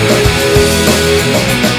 Thank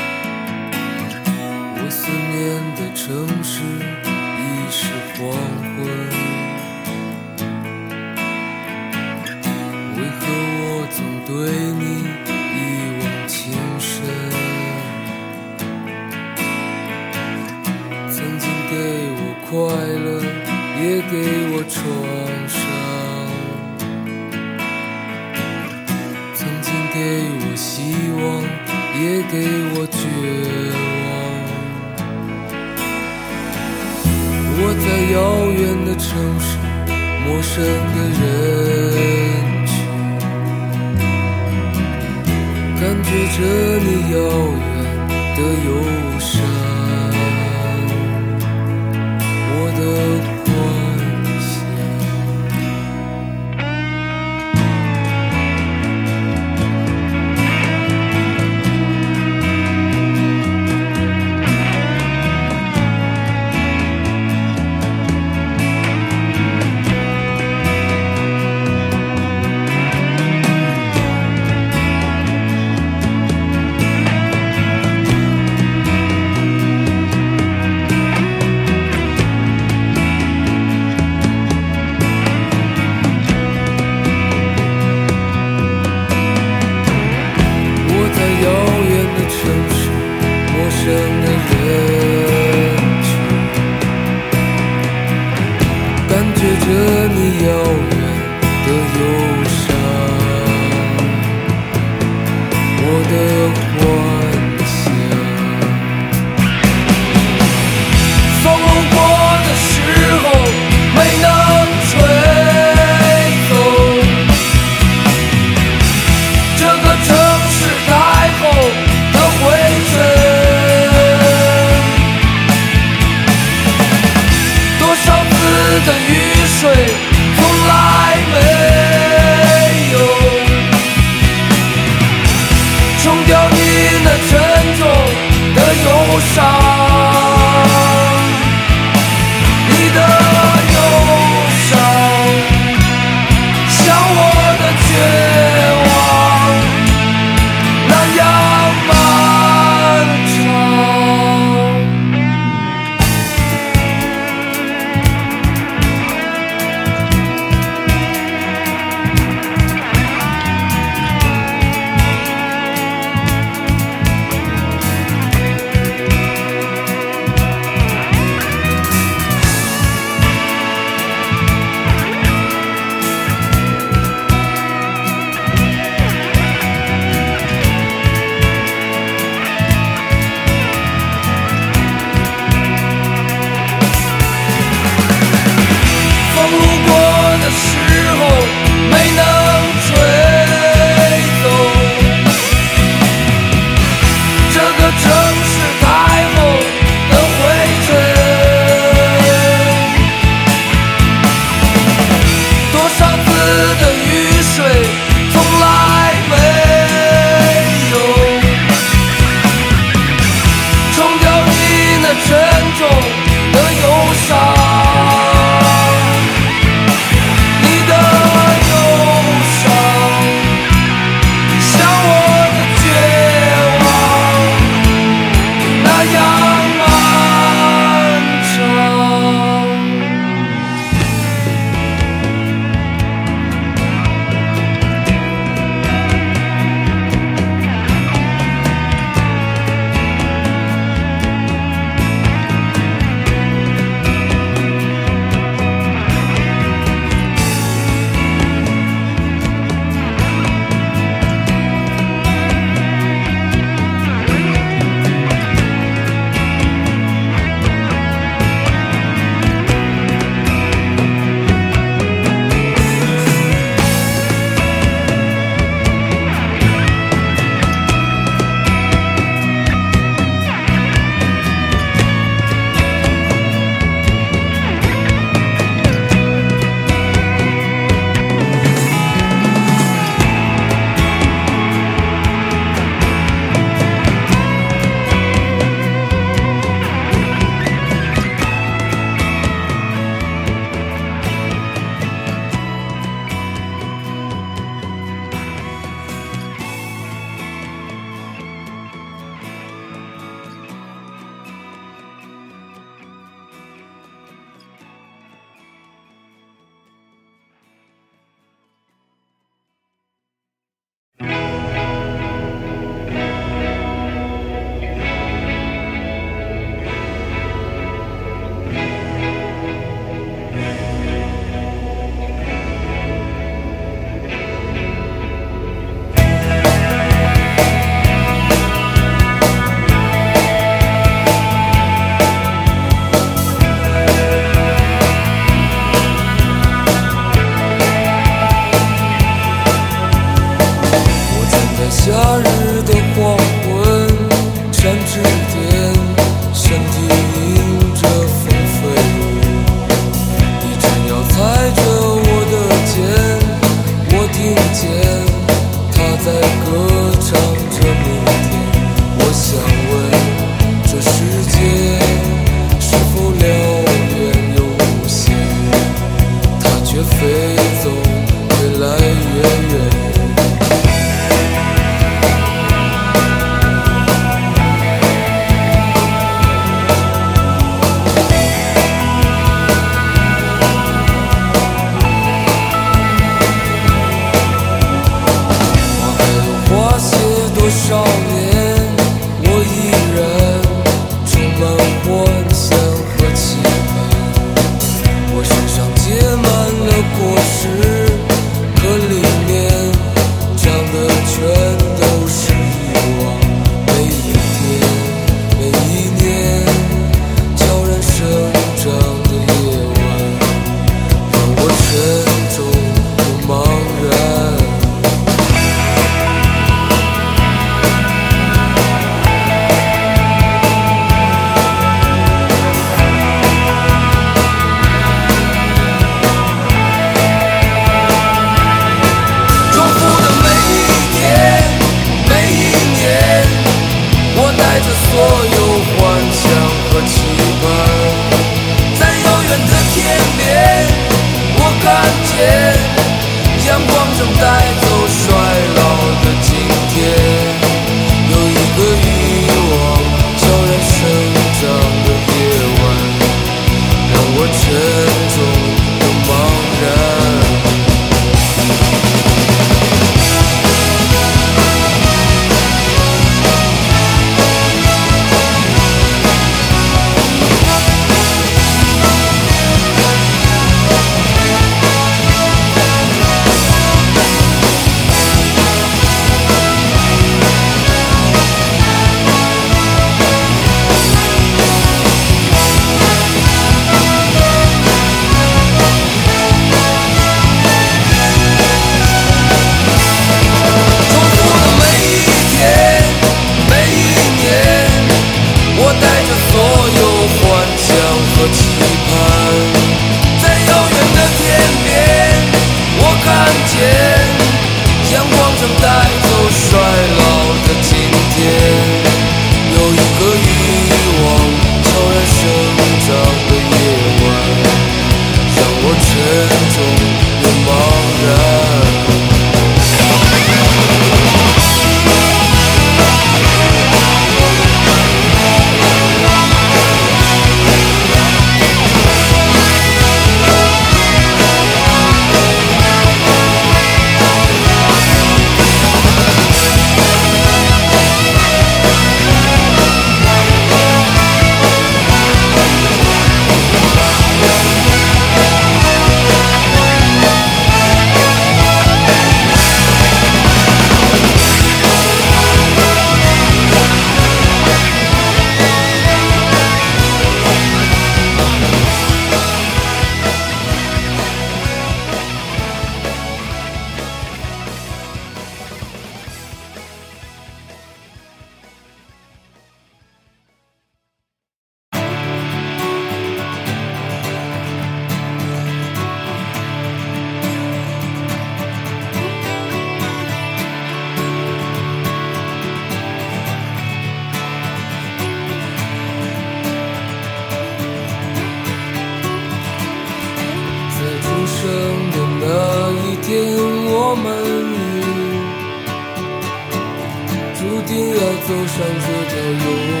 走上这条永远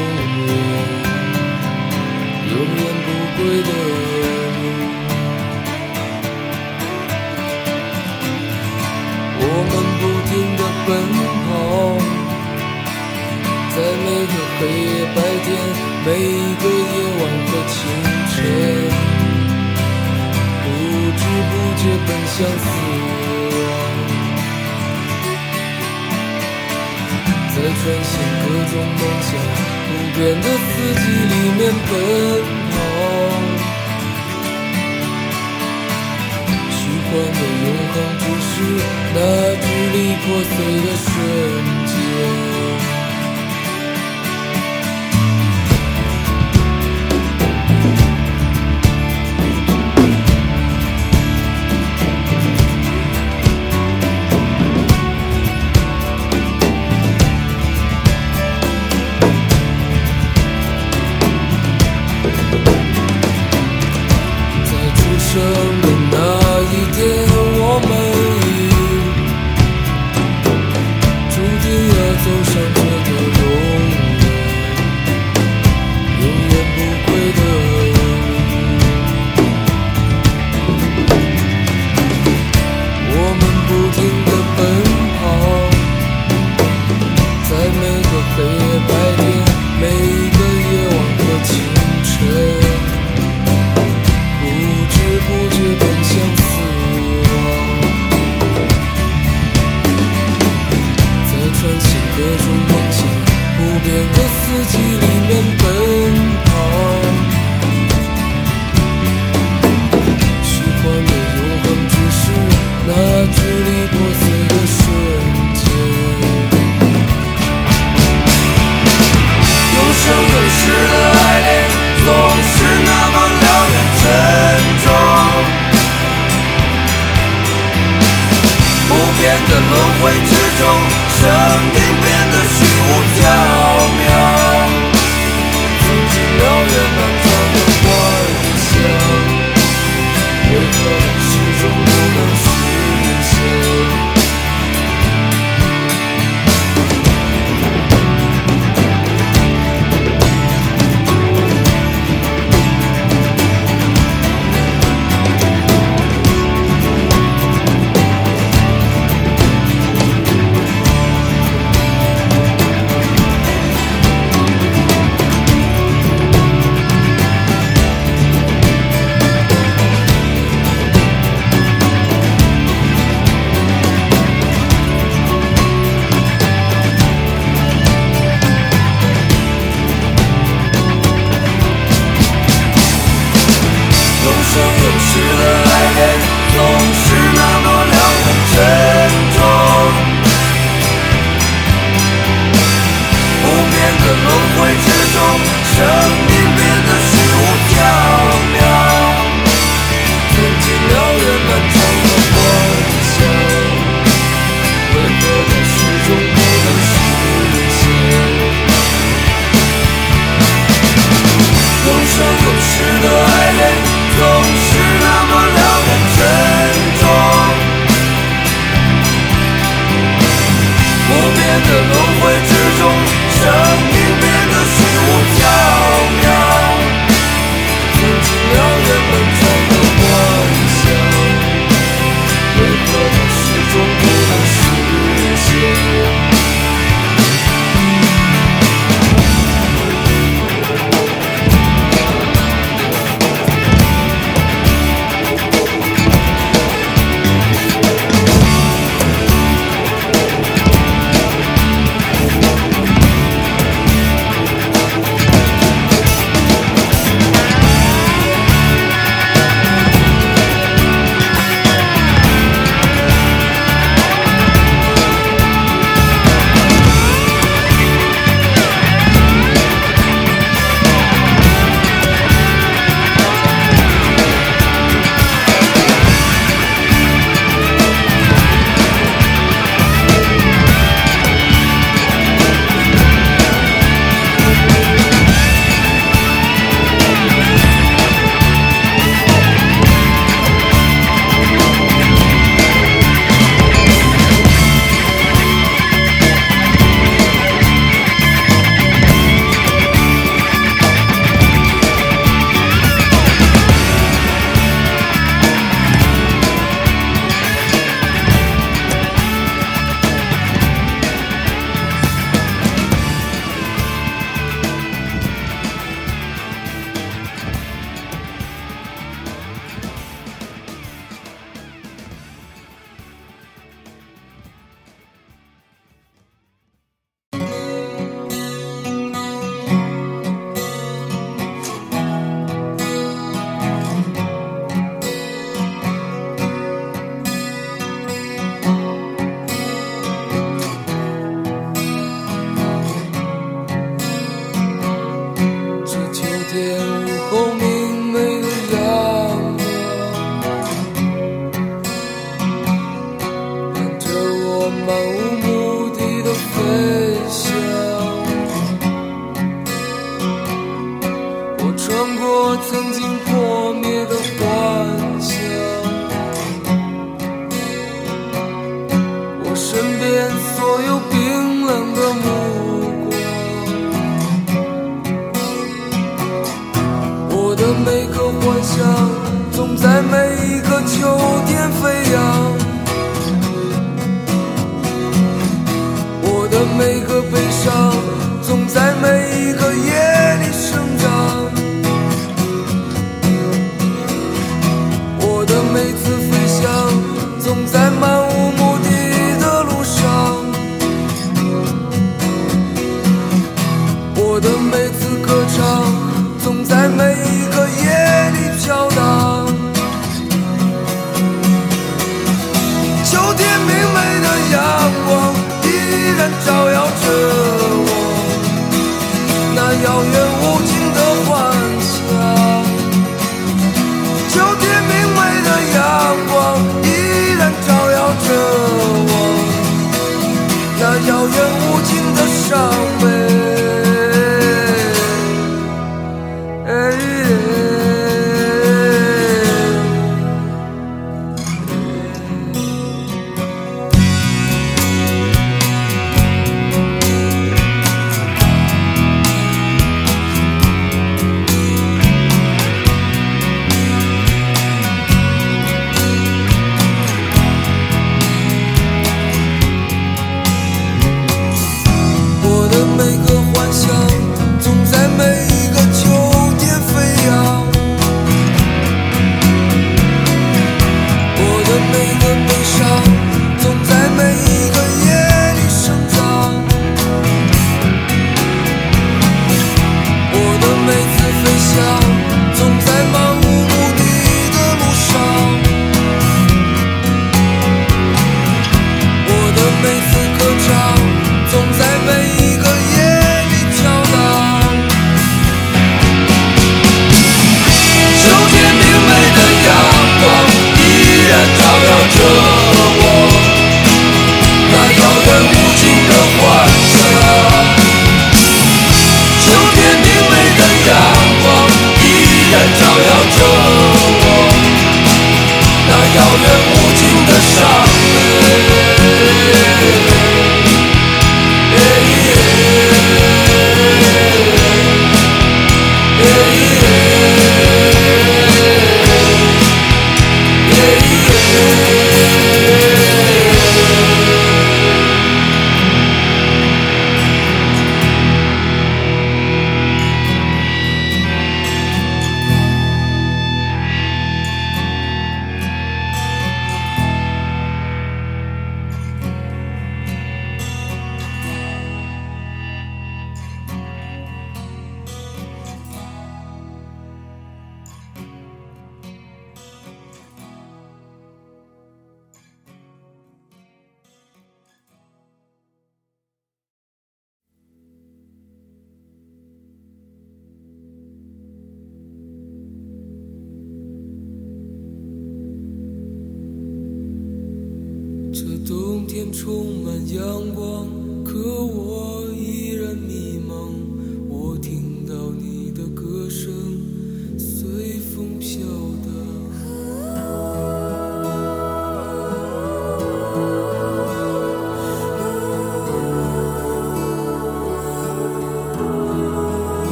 永远不归的路。我们不停地奔跑，在每个黑夜、白天、每一个夜晚和清晨，不知不觉奔向死亡。在穿行各种梦想不变的四季里面奔跑。虚幻的永恒只是那支离破碎的瞬间。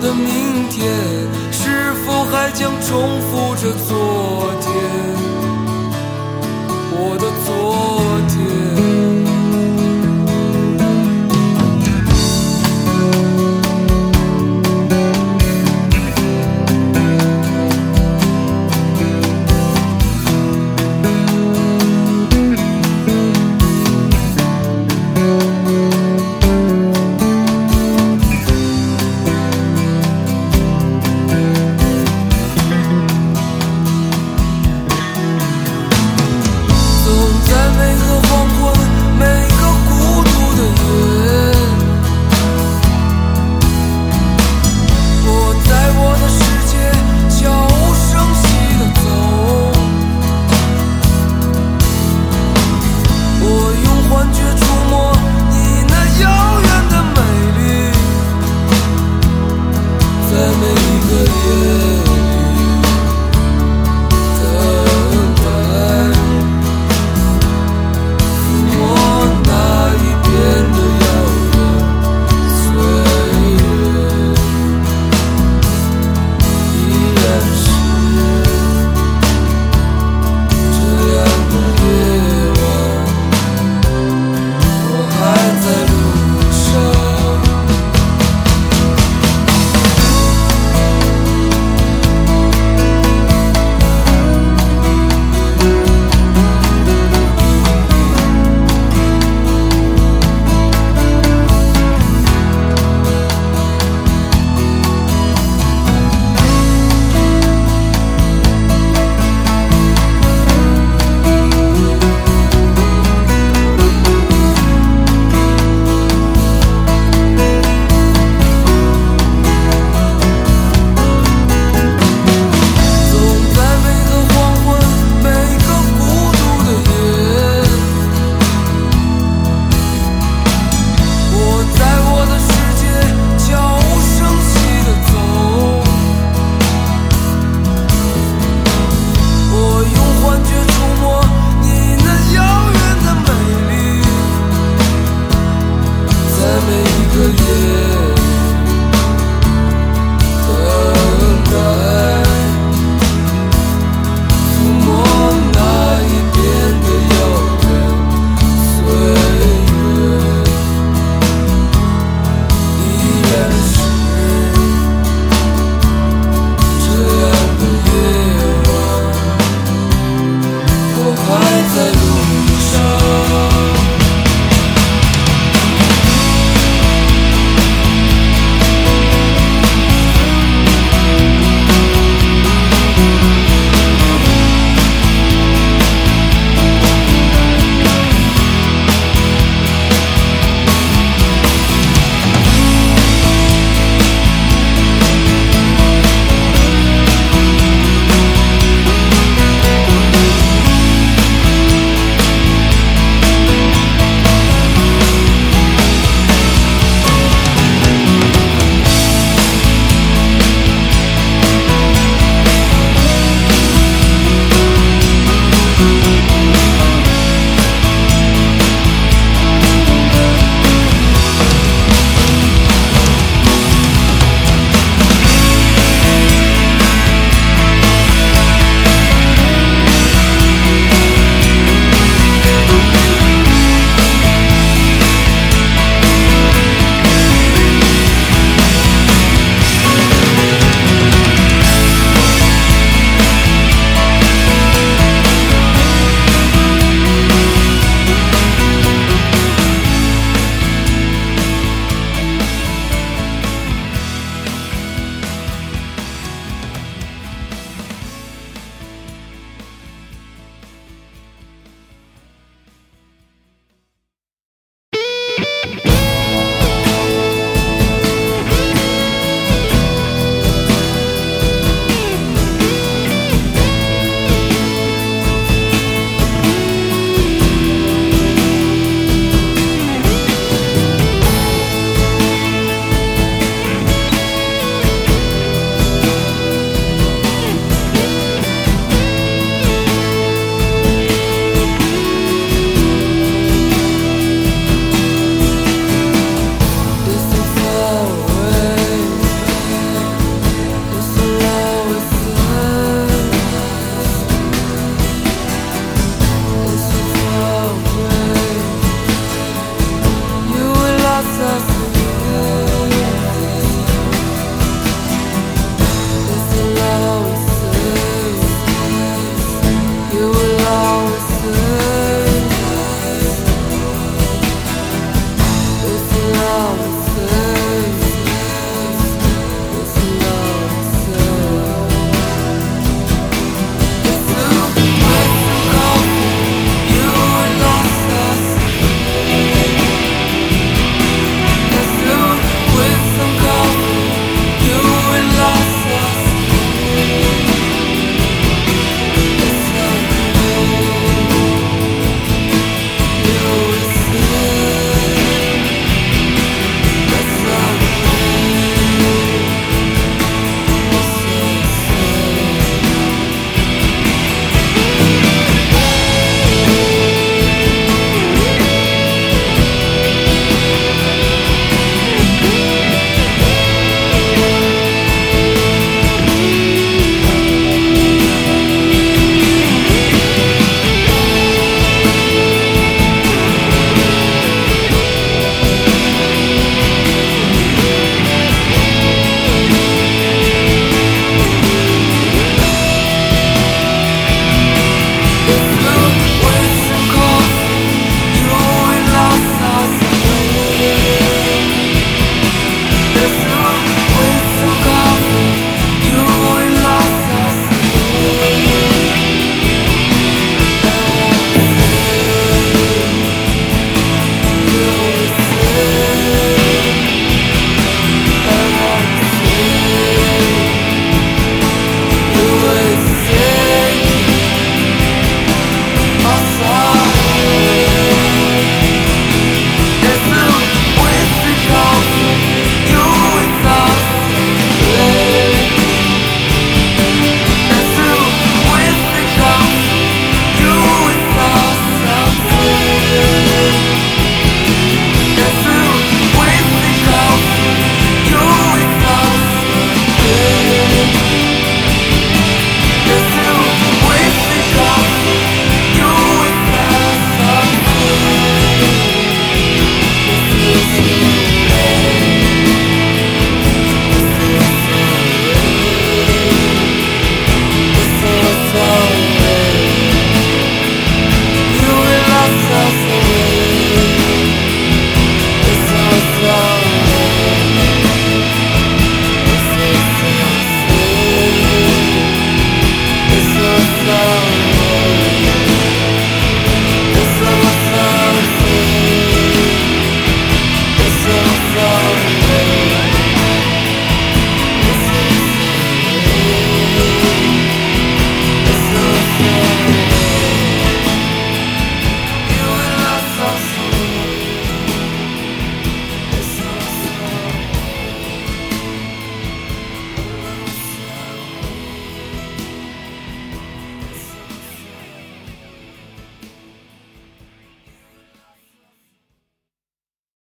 的明天是否还将重复着昨天？